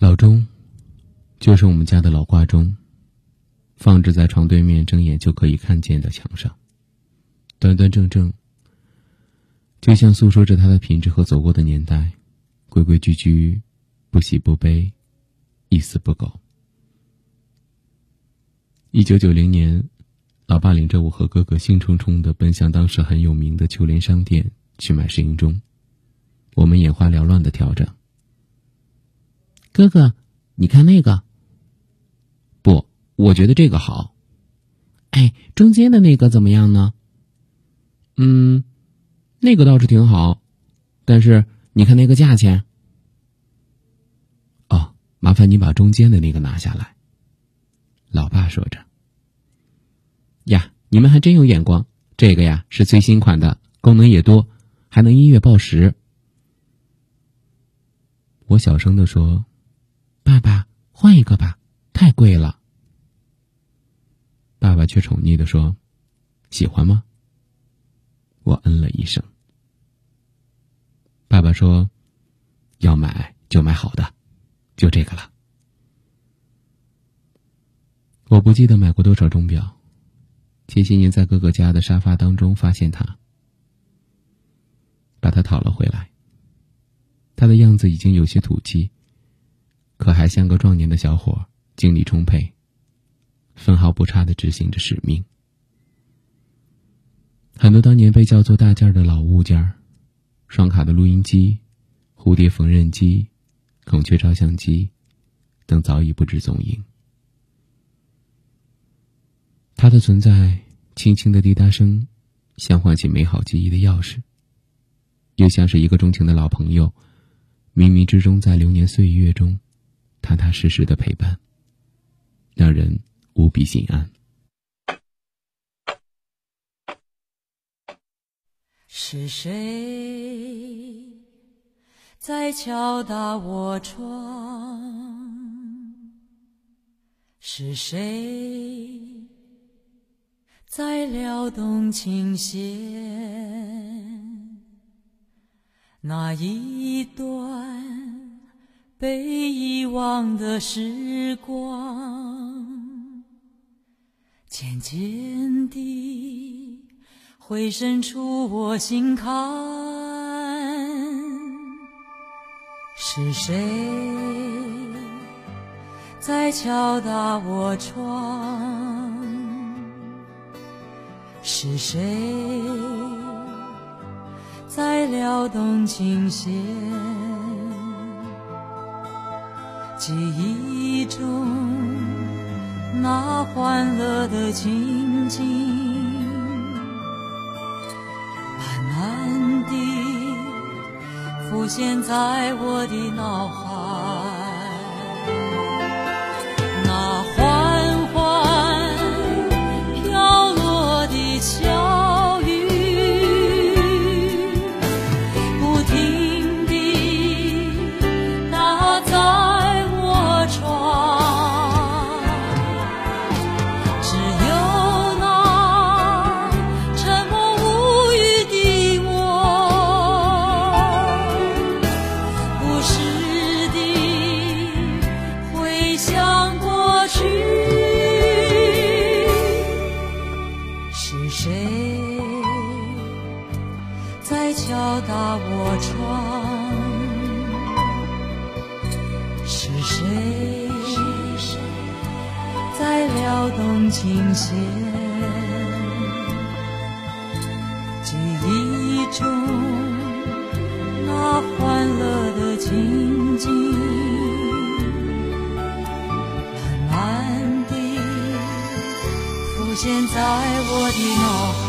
老钟，就是我们家的老挂钟，放置在床对面，睁眼就可以看见的墙上，端端正正，就像诉说着它的品质和走过的年代，规规矩矩，不喜不悲，一丝不苟。一九九零年，老爸领着我和哥哥兴冲冲的奔向当时很有名的秋林商店去买石英钟，我们眼花缭乱的挑着。哥哥，你看那个。不，我觉得这个好。哎，中间的那个怎么样呢？嗯，那个倒是挺好，但是你看那个价钱。哦，麻烦你把中间的那个拿下来。老爸说着。呀，你们还真有眼光，这个呀是最新款的，功能也多，还能音乐报时。我小声的说。爸爸，换一个吧，太贵了。爸爸却宠溺的说：“喜欢吗？”我嗯了一声。爸爸说：“要买就买好的，就这个了。”我不记得买过多少钟表，前些年在哥哥家的沙发当中发现它，把它讨了回来。它的样子已经有些土气。可还像个壮年的小伙，精力充沛，分毫不差的执行着使命。很多当年被叫做大件的老物件儿双卡的录音机、蝴蝶缝纫机、孔雀照相机等早已不知踪影。它的存在，轻轻的滴答声，像唤起美好记忆的钥匙，又像是一个钟情的老朋友，冥冥之中在流年岁月中。踏踏实实的陪伴，让人无比心安。是谁在敲打我窗？是谁在撩动琴弦？那一段。被遗忘的时光，渐渐地回渗出我心坎。是谁在敲打我窗？是谁在撩动琴弦？记忆中那欢乐的情景，慢慢地浮现在我的脑海。动琴弦，记忆中那欢乐的情景，慢慢地浮现在我的脑海。